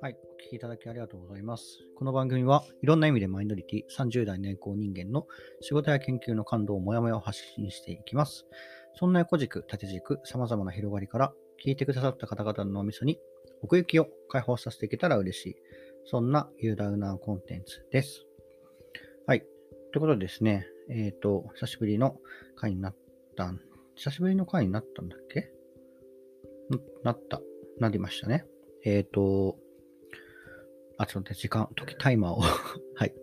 はい、お聞きいただきありがとうございます。この番組はいろんな意味でマイノリティ、30代年功人間の仕事や研究の感動を、もやもやを発信していきます。そんな横軸、縦軸、様々な広がりから聞いてくださった方々の脳みそに奥行きを解放させていけたら嬉しい。そんなユーダウナーコンテンツです。はい。ということでですね、えっ、と、久しぶりの回になったん、久しぶりの回になったんだっけ？ななった、なりましたね。えっ、と、あ、ちょっと待って、時間、時、タイマーを。はい。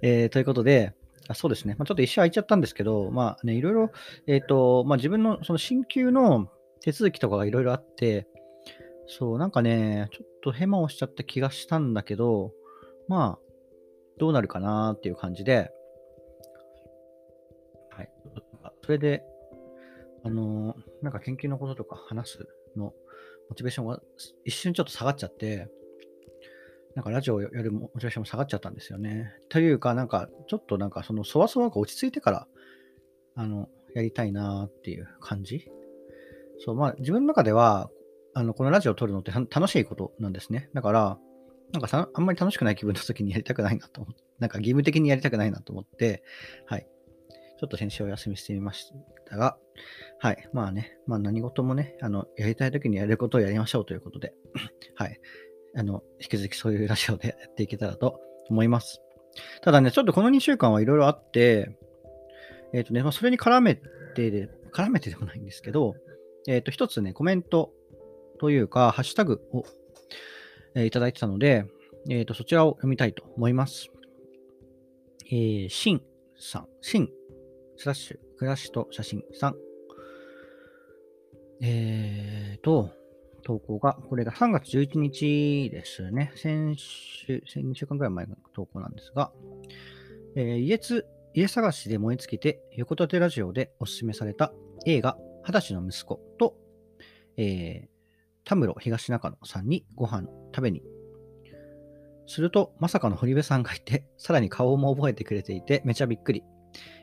えー、ということで、あそうですね。まあ、ちょっと一瞬空いちゃったんですけど、まあね、いろいろ、えっ、と、まあ自分のその進級の手続きとかがいろいろあって、そう、なんかね、ちょっとヘマをしちゃった気がしたんだけど、まあ、どうなるかなっていう感じで、はい。それで、あのなんか研究のこととか話すの、モチベーションが一瞬ちょっと下がっちゃって、なんかラジオをやるモチベーションも下がっちゃったんですよね。というか、なんかちょっとなんかそのそわそわが落ち着いてから、あの、やりたいなっていう感じ。そう、まあ自分の中では、あの、このラジオを撮るのって楽しいことなんですね。だから、なんかさあんまり楽しくない気分の時にやりたくないなと思って、なんか義務的にやりたくないなと思って、はい。ちょっと先週お休みしてみましたが、はい。まあね、まあ何事もね、あの、やりたい時にやることをやりましょうということで、はい。あの、引き続きそういうラジオで やっていけたらと思います。ただね、ちょっとこの2週間はいろいろあって、えっ、とね、まあ、それに絡めてで、絡めてでもないんですけど、えっ、と、一つね、コメントというか、ハッシュタグを、えーいただいてたので、えっ、と、そちらを読みたいと思います。えー、シンさん、シン、スラッシュ、暮らしと写真さん。えーと、投稿が、これが3月11日ですね。先週、先2週間くらい前の投稿なんですが、えー家つ、家探しで燃え尽きて、横立てラジオでおすすめされた映画、二十歳の息子と、えー、田室東中野さんにご飯食べに。すると、まさかの堀部さんがいて、さらに顔も覚えてくれていて、めちゃびっくり。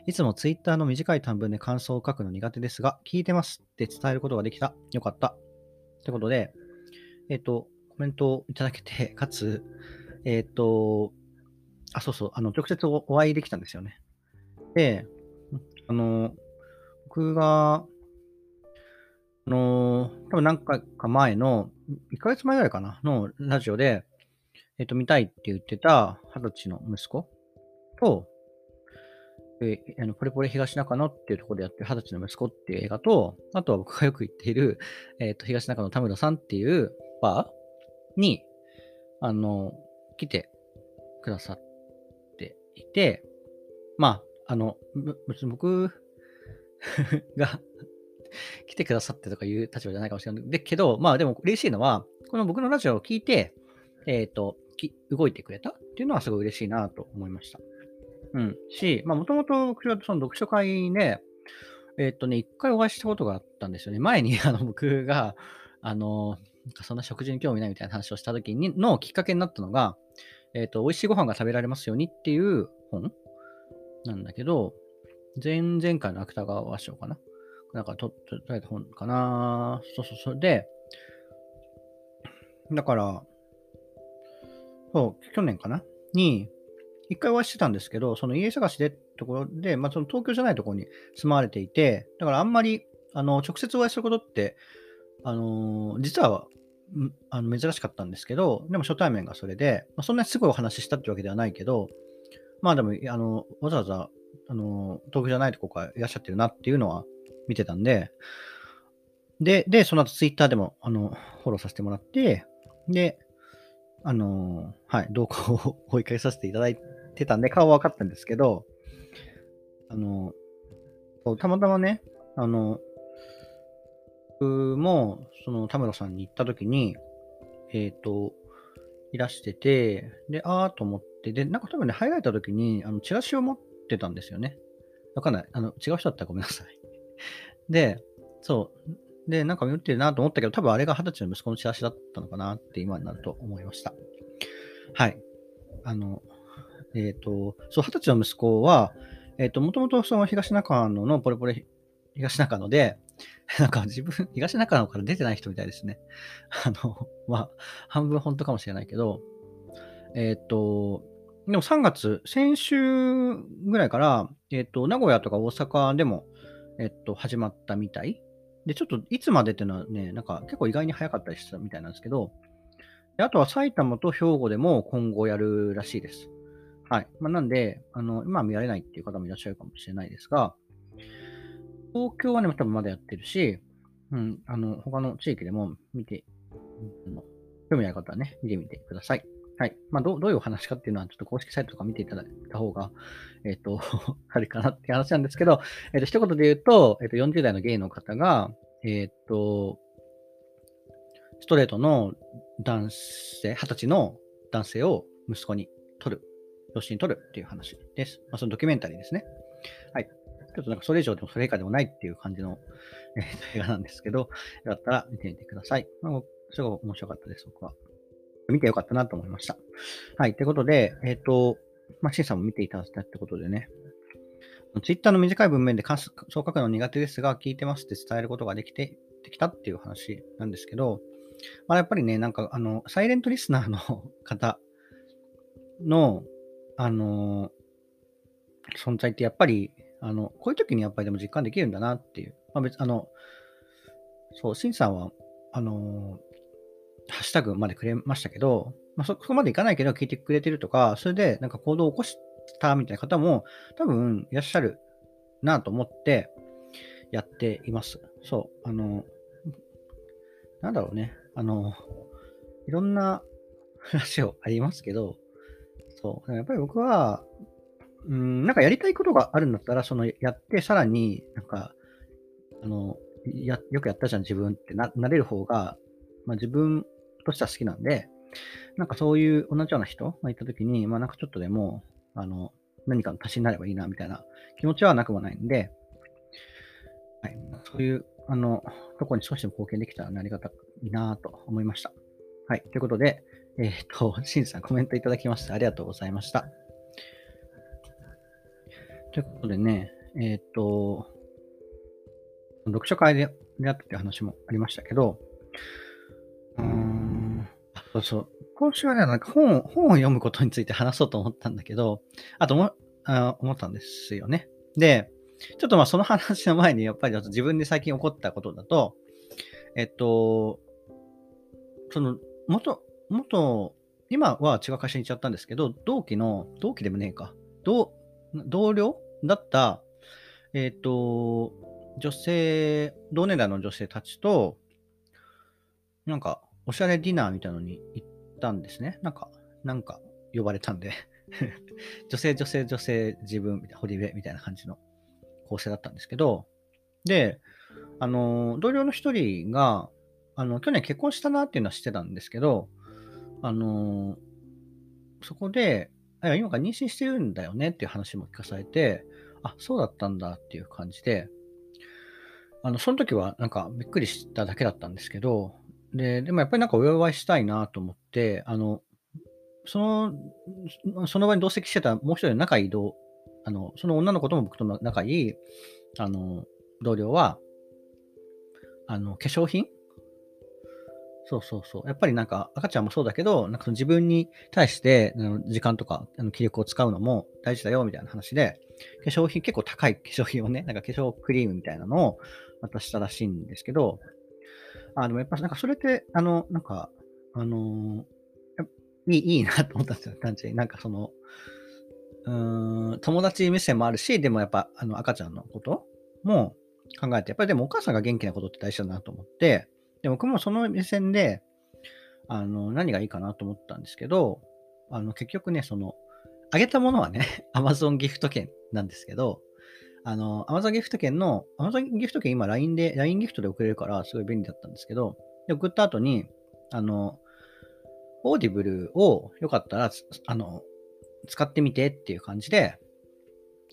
いつもツイッターの短い短文で感想を書くの苦手ですが、聞いてますって伝えることができた。よかった。ということで、えっ、と、コメントをいただけて、かつ、えっ、と、あ、そうそう、あの、直接おお会いできたんですよね。で、あの、僕が、あの、多分何回か前の、1ヶ月前ぐらいかな、のラジオで、えっ、と、見たいって言ってた二十歳の息子と、えーあのポレポレ東中野っていうところでやってる二十歳の息子っていう映画と、あとは僕がよく行っている、えっ、と、東中野田村さんっていうバーに、あの、来てくださっていて、まあ、あの、別に僕 が 来てくださってとかいう立場じゃないかもしれない。でけど、まあでも嬉しいのは、この僕のラジオを聞いて、えっ、と、動いてくれたっていうのはすごい嬉しいなと思いました。うん。し、まあもともと僕はその読書会で、えっ、とね、一回お会いしたことがあったんですよね。前に あの僕が、あの、そんな食事に興味ないみたいな話をした時にのきっかけになったのが、えっ、と、美味しいご飯が食べられますようにっていう本なんだけど、前々回の芥川賞かな？なんかと、と、とた本かなそうそうそう。で、だから、そう、去年かなに、一回お会いしてたんですけど、その家探しでってところで、まあ、その東京じゃないところに住まわれていて、だからあんまり、あの、直接お会いすることって、あのー実は、あの珍しかったんですけど、でも初対面がそれで、まあ、そんなにすごいお話ししたってわけではないけど、まあでも、あの、わざわざ、あの、東京じゃないとこからいらっしゃってるなっていうのは見てたんで、で、で、その後ツイッターでも、あの、フォローさせてもらって、で、あの、はい、動向を 追いかけさせていただいてたんで、顔は分かったんですけど、あの、そうたまたまね、あの、僕も、その、田村さんに行った時に、えっ、と、いらしてて、で、あーと思って、で、なんか多分ね、入られた時に、あの、チラシを持ってたんですよね。わかんない。あの、違う人だったらごめんなさい。で、そう。で、なんか見てるなと思ったけど、多分あれが二十歳の息子のチラシだったのかなって今になると思いました。はい。あの、えっ、と、そう、二十歳の息子は、えっ、と、もともとその東中野のポレポレ東中野で、なんか自分、東中野から出てない人みたいですね。あの、まあ、半分本当かもしれないけど、えっ、と、でも3月、先週ぐらいから、えっ、と、名古屋とか大阪でも、えっ、と、始まったみたい。で、ちょっといつまでっていうのはね、なんか結構意外に早かったりしたみたいなんですけど、であとは埼玉と兵庫でも今後やるらしいです。はい。まあ、なんで、あの、今見られないっていう方もいらっしゃるかもしれないですが、東京はね、多分まだやってるし、うん、あの、他の地域でも見て、うん、興味ある方はね、見てみてください。はい。まあ、どどういうお話かっていうのは、ちょっと公式サイトとか見ていただいた方が、えっ、ー、と、あれかなっていう話なんですけど、えっ、ー、と、一言で言うと、えっ、ー、と、40代のゲイの方が、えっ、と、ストレートの男性、20歳の男性を息子に取る、養子に取るっていう話です。まあ、そのドキュメンタリーですね。はい。ちょっとなんかそれ以上でもそれ以下でもないっていう感じの、えー、映画なんですけど、よかったら見てみてください。まあ、すごい面白かったです、僕は。見てよかったなと思いました。はい。ということで、えっ、ー、と、まあ、シンさんも見ていただいたってことでね、ツイッターの短い文面でそう書くの苦手ですが、聞いてますって伝えることができて、できたっていう話なんですけど、まあ、やっぱりね、なんか、あの、サイレントリスナーの方の、あの、存在ってやっぱり、あの、こういう時にやっぱりでも実感できるんだなっていう。まあ別、あの、そう、シンさんは、あの、ハッシュタグまでくれましたけど、まあ、そこまでいかないけど聞いてくれてるとか、それでなんか行動を起こしたみたいな方も多分いらっしゃるなと思ってやっています。そう。あの、なんだろうね。あの、いろんな話をありますけど、そう。やっぱり僕は、うん、なんかやりたいことがあるんだったら、そのやってさらになんか、あの、やよくやったじゃん自分ってななれる方が、まあ、自分としては好きなんで、なんかそういう同じような人がいたときに、まあなんかちょっとでも、あの、何かの足しになればいいな、みたいな気持ちはなくもないんで、はい、そういう、あの、とこに少しでも貢献できたらありがたいなと思いました。はい。ということで、えっ、と、シンさんコメントいただきましてありがとうございました。ということでね、えっ、と、読書会であったって話もありましたけど、うーん、そうそう。今週はね、なんか本本を読むことについて話そうと思ったんだけど、あともあ思ったんですよね。で、ちょっとまあその話の前に、やっぱり自分で最近起こったことだと、えっと、その、元、元、今は違う会社に行っちゃったんですけど、同期の、同期でもねえか、同、同僚だった、えっと、女性、同年代の女性たちと、なんか、おしゃれディナーみたいなのに行ったんですね。なんか、なんか呼ばれたんで。女性、女性、女性、自分、堀部みたいな感じの構成だったんですけど、で、あの、同僚の一人が、あの、去年結婚したなっていうのは知ってたんですけど、あの、そこで、今から妊娠してるんだよねっていう話も聞かされて、あ、そうだったんだっていう感じで、あの、その時はなんかびっくりしただけだったんですけど、で、でもやっぱりなんかお祝いしたいなと思って、あの、その、その場に同席してたもう一人の仲いい同、あの、その女の子とも僕と仲いい、あの、同僚は、あの、化粧品そうそうそう。やっぱりなんか赤ちゃんもそうだけど、なんかその自分に対して時間とかあの気力を使うのも大事だよみたいな話で、化粧品、結構高い化粧品をね、なんか化粧クリームみたいなのを渡したらしいんですけど、あ、でもやっぱなんかそれって、あの、なんか、あのいい、いいなと思ったんですよ、単純に。なんかその、うん、友達目線もあるし、でもやっぱ、あの、赤ちゃんのことも考えて、やっぱりでもお母さんが元気なことって大事だなと思って、で、僕もその目線で、あの、何がいいかなと思ったんですけど、あの、結局ね、その、あげたものはね、Amazon ギフト券なんですけど、あの、Amazon ギフト券の、Amazon ギフト券今 LINE で、LINE ギフトで送れるからすごい便利だったんですけど、で送った後に、あの、オーディブルをよかったら、あの、使ってみてっていう感じで、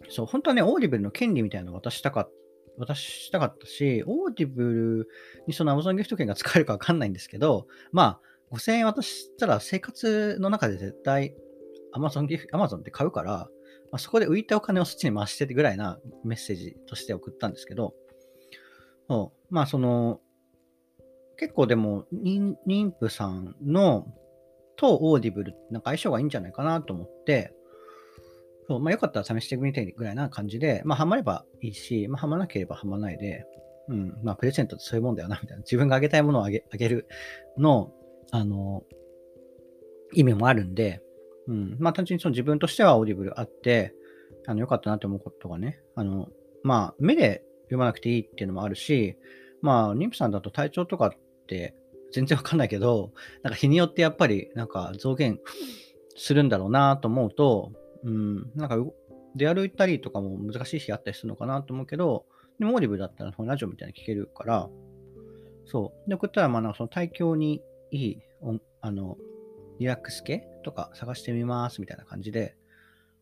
そう、本当はね、オーディブルの権利みたいなのを渡したかった。渡したかったし、オーディブルにその Amazon ギフト券が使えるかわかんないんですけど、まあ、5000円渡したら生活の中で絶対 Amazon ギフ、Amazon って買うから、まあ、そこで浮いたお金をそっちに回しててぐらいなメッセージとして送ったんですけど、そうまあ、その、結構でも、妊妊婦さんのとオーディブル、なんか相性がいいんじゃないかなと思って、そうまあ、よかったら試してみてぐらいな感じで、まあ、ハマればいいし、まあ、ハマなければハマないで、うん、まあ、プレゼントってそういうもんだよな、みたいな。自分があげたいものをあげあげるの、あの、意味もあるんで、うん、まあ、単純にその自分としてはオーディブルあって、あの、よかったなって思うことがね、あの、まあ、目で読まなくていいっていうのもあるし、まあ、妊婦さんだと体調とかって全然わかんないけど、なんか日によってやっぱりなんか増減するんだろうなと思うと、うん、なんか出歩いたりとかも難しい日あったりするのかなと思うけど、でもオーディブだったらそのラジオみたいに聞けるから、そう。で、送ったら、まあ、なんかその体調にいい、あの、リラックス系とか探してみますみたいな感じで、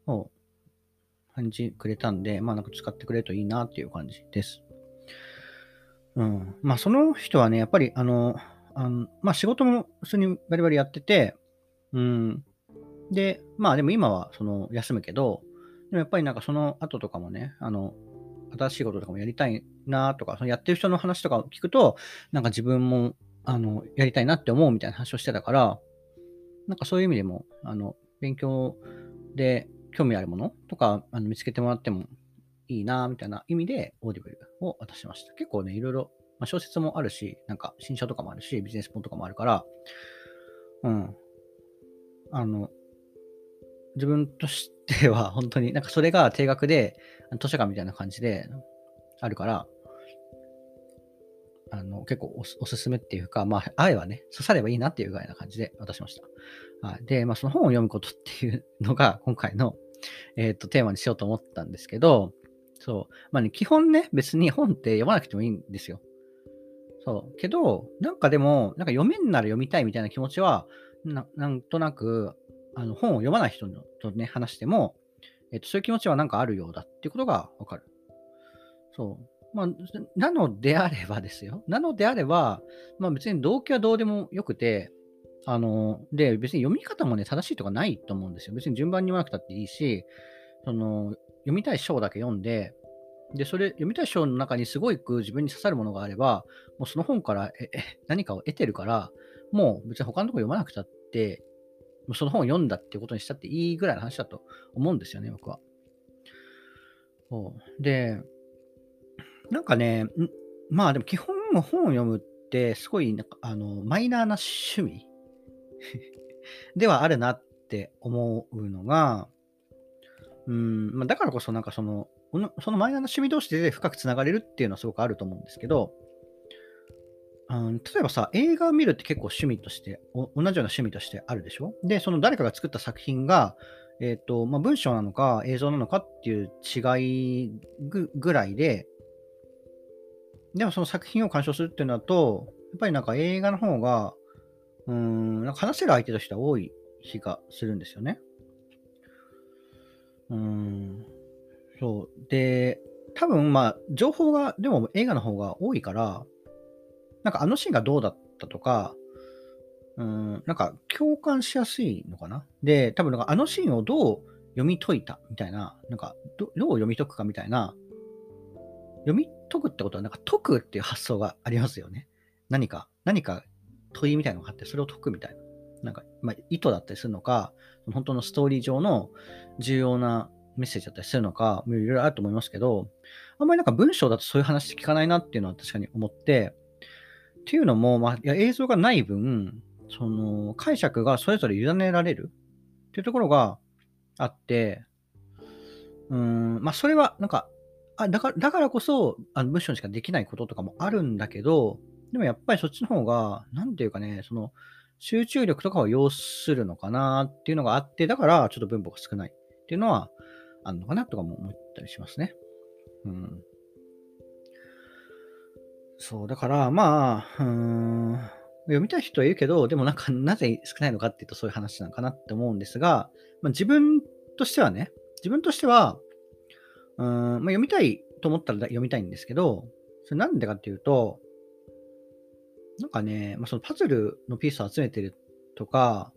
もう、感じくれたんで、まあなんか使ってくれるといいなっていう感じです。うん。まあその人はね、やっぱりあの、あのまあ仕事も普通にバリバリやってて、うん。で、まあでも今はその休むけど、でもやっぱりなんかその後とかもね、あの、新しいこととかもやりたいなとか、そのやってる人の話とかを聞くと、なんか自分もあのやりたいなって思うみたいな話をしてたから、なんかそういう意味でも、あの勉強で興味あるものとかあの見つけてもらってもいいなみたいな意味で、オーディブルを渡しました。結構ね、いろいろ、まあ、小説もあるし、なんか新書とかもあるし、ビジネス本とかもあるから、うん。あの、自分としては 本当になんかそれが定額で図書館みたいな感じであるから、あの結構おすすめっていうか、まあ、愛はね、刺さればいいなっていうぐらいな感じで渡しました。はい、で、まあ、その本を読むことっていうのが 今回の、えーと、テーマにしようと思ったんですけど、そう。まあね、基本ね、別に本って読まなくてもいいんですよ。そう。けど、なんかでも、なんか読めんなら読みたいみたいな気持ちは、なんとなく、あの本を読まない人とね、話しても、えっと、そういう気持ちはなんかあるようだっていうことがわかる。そう。まあ、なのであればですよ。なのであれば、まあ別に動機はどうでもよくて、あの、で、別に読み方もね、正しいとかないと思うんですよ。別に順番に読まなくたっていいし、その、読みたい章だけ読んで、で、それ、読みたい章の中にすごい自分に刺さるものがあれば、もうその本からえ何かを得てるから、もう別に他のとこ読まなくたってその本を読んだっていうことにしたっていいぐらいの話だと思うんですよね、僕は。で、なんかね、まあでも基本本を読むってすごいなんかあのマイナーな趣味？ではあるなって思うのが、うんまあ、だからこそなんかそのそのマイナーな趣味同士で深くつながれるっていうのはすごくあると思うんですけど、うん、例えばさ、映画を見るって結構趣味として、同じような趣味としてあるでしょ？で、その誰かが作った作品が、えっ、ー、と、まあ、文章なのか映像なのかっていう違いぐらいで、でもその作品を鑑賞するっていうのだと、やっぱりなんか映画の方が、うん、なんか話せる相手としては多い気がするんですよね。うん、そう。で、多分まあ、情報が、でも映画の方が多いから、なんかあのシーンがどうだったとか、うん、なんか共感しやすいのかな？で、多分なんかあのシーンをどう読み解いたみたいな、なんかどどう読み解くかみたいな、読み解くってことはなんか解くっていう発想がありますよね。何か、何か問いみたいなのがあって、それを解くみたいな。なんか、まあ、意図だったりするのか、本当のストーリー上の重要なメッセージだったりするのか、いろいろあると思いますけど、あんまりなんか文章だとそういう話聞かないなっていうのは確かに思って、っていうのも、まあ、映像がない分、その解釈がそれぞれ委ねられるっていうところがあって、うん、まあ、それはなんか、あだからだからこそあの文章にしかできないこととかもあるんだけど、でもやっぱりそっちの方が、なんていうかね、その集中力とかを要するのかなっていうのがあって、だからちょっと文法が少ないっていうのはあるのかなとかも思ったりしますね。うん。そう、だから、まあ、うん、読みたい人はいるけど、でもなんか、なぜ少ないのかっていうと、そういう話なのかなって思うんですが、まあ、自分としてはね、自分としては、うん、まあ、読みたいと思ったら読みたいんですけど、それなんでかっていうと、なんかね、まあ、そのパズルのピースを集めてるとか、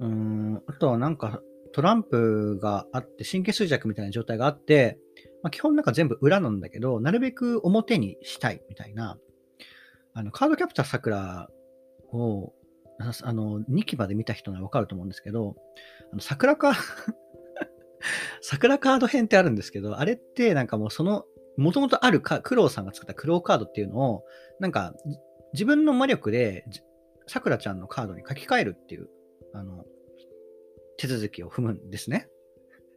うん、あとはなんかトランプがあって、神経衰弱みたいな状態があって、まあ、基本なんか全部裏なんだけど、なるべく表にしたいみたいな、あの、カードキャプターさくらを、あの、2期まで見た人ならわかると思うんですけど、あの、桜カ桜カード編ってあるんですけど、あれってなんかもうその、もともとあるか、クロウさんが作ったクロウカードっていうのを、なんか、自分の魔力で、さくらちゃんのカードに書き換えるっていう、あの、手続きを踏むんですね。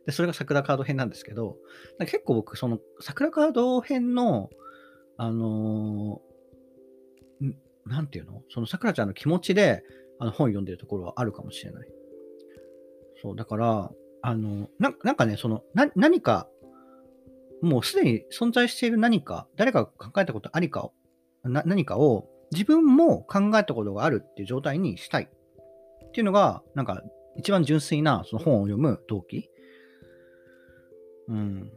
で、それが桜カード編なんですけど、結構僕、その桜カード編の、あのー、なんていうの？その桜ちゃんの気持ちであの本読んでるところはあるかもしれない。そう、だから、あの、ななんかね、その、な何か、もうすでに存在している何か、誰かが考えたことありかを、な何かを自分も考えたことがあるっていう状態にしたいっていうのが、なんか一番純粋なその本を読む動機。うん。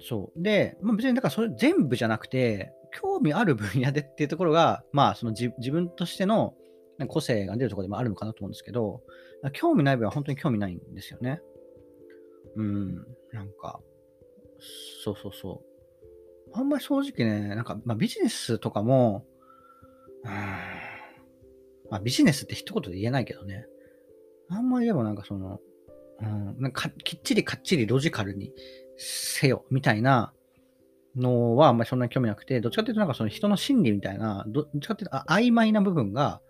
そう。で、まあ、別にだからそれ全部じゃなくて、興味ある分野でっていうところが、まあその自分としての個性が出るところでもあるのかなと思うんですけど、興味ない分は本当に興味ないんですよね。うん。なんか、そうそうそう。あんまり正直ね、なんか、まあ、ビジネスとかも、うん、まあ、ビジネスって一言で言えないけどね。あんまりでもなんかその、うん、なんかきっちりかっちりロジカルにせよ、みたいなのはあんまりそんなに興味なくて、どっちかっていうとなんかその人の心理みたいな、どっちかっていうと曖昧な部分が、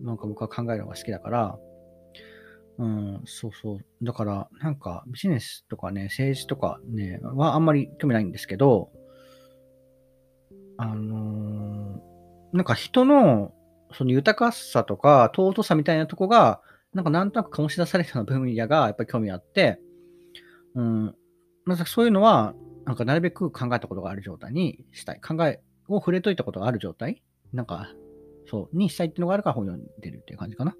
なんか僕は考えるのが好きだから、うん、そうそう。だから、なんかビジネスとかね、政治とかね、はあんまり興味ないんですけど、あのー、なんか人のその豊かさとか尊さみたいなとこが、なんかなんとなく醸し出されたような分野がやっぱり興味あって、うん、なんかそういうのは、なんかなるべく考えたことがある状態にしたい。考えを触れといたことがある状態？なんか、そう、にしたいっていうのがあるから本読んでるっていう感じかな。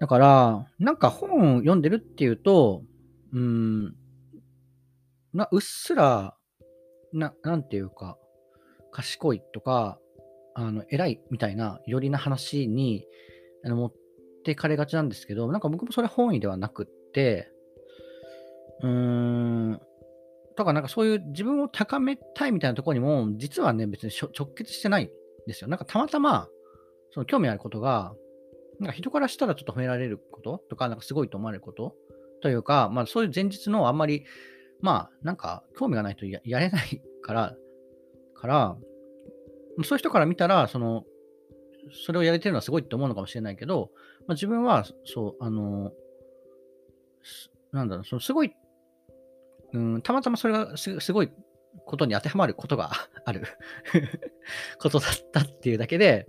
だから、なんか本を読んでるっていうと、うん、な、うっすら、な、なんていうか、賢いとか、あの、偉いみたいな、よりな話に、あの、持ってかれがちなんですけど、なんか僕もそれ本意ではなくって、うーん、とかなんかそういう自分を高めたいみたいなところにも、実はね、別に直結してないんですよ。なんかたまたま、その興味あることが、なんか人からしたらちょっと褒められることとか、なんかすごいと思われることというか、まあそういう前日のあんまり、まあなんか興味がないとやれないから、から、そういう人から見たら、その、それをやれてるのはすごいって思うのかもしれないけど、まあ、自分は、そう、あの、なんだろう、そのすごい、うん、たまたまそれがすごいことに当てはまることが ある ことだったっていうだけで、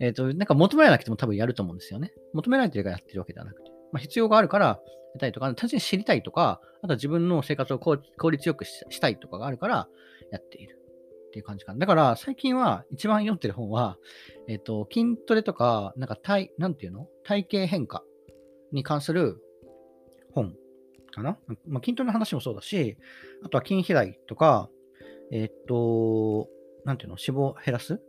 えっ、ー、と、なんか求められなくても多分やると思うんですよね。求められてるからやってるわけではなくて。まあ、必要があるからやたいとか、単純に知りたいとか、あとは自分の生活を効率よくしたいとかがあるからやっているっていう感じかな。だから最近は一番読んでる本は、えっ、と、筋トレとか、なんか体、なんていうの？体型変化に関する本かな、まあ、筋トレの話もそうだし、あとは筋肥大とか、えっと、なんていうの、脂肪を減らす？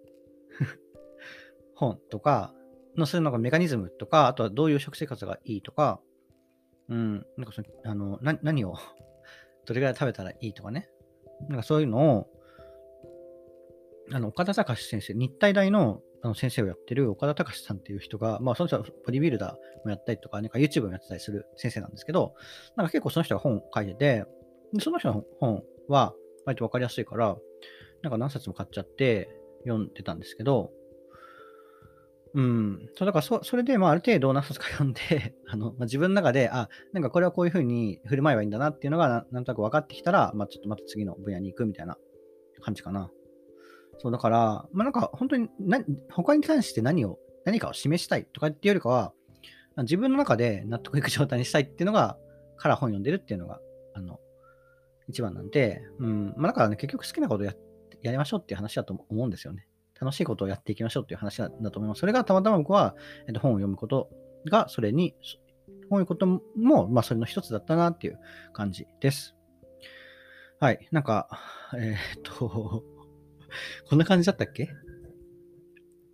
本とか、のそういうのがメカニズムとか、あとはどういう食生活がいいとか、うん、なんかその、あの、な何をどれぐらい食べたらいいとかね。なんかそういうのを、あの、岡田隆先生、日体大のあの先生をやってる岡田隆さんっていう人が、まあ、その人はボディビルダーもやったりとか、なんか YouTube もやってたりする先生なんですけど、なんか結構その人が本を書いてて、でその人の本は割とわかりやすいから、なんか何冊も買っちゃって読んでたんですけど、うん。そう、だからそ、それで、まあ、ある程度何冊か読んで、あの、まあ、自分の中で、あ、なんかこれはこういうふうに振る舞えばいいんだなっていうのがな、なんとなく分かってきたら、まあ、ちょっとまた次の分野に行くみたいな感じかな。そう、だから、まあなんか本当にな、他に関して何を、何かを示したいとかっていうよりかは、自分の中で納得いく状態にしたいっていうのが、から本読んでるっていうのが、あの、一番なんで、うん、まあだからね、結局好きなことをややりましょうっていう話だと思うんですよね。楽しいことをやっていきましょうっていう話だと思います。それがたまたま僕は、えっと、本を読むことが、それに、本を読むことも、まあそれの一つだったなっていう感じです。はい。なんか、えー、っと、こんな感じだったっけ？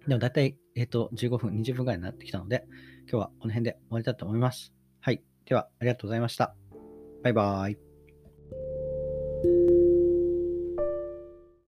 でも大体、えっ、ー、と、15分、20分ぐらいになってきたので、今日はこの辺で終わりたいと思います。はい。では、ありがとうございました。バイバーイ。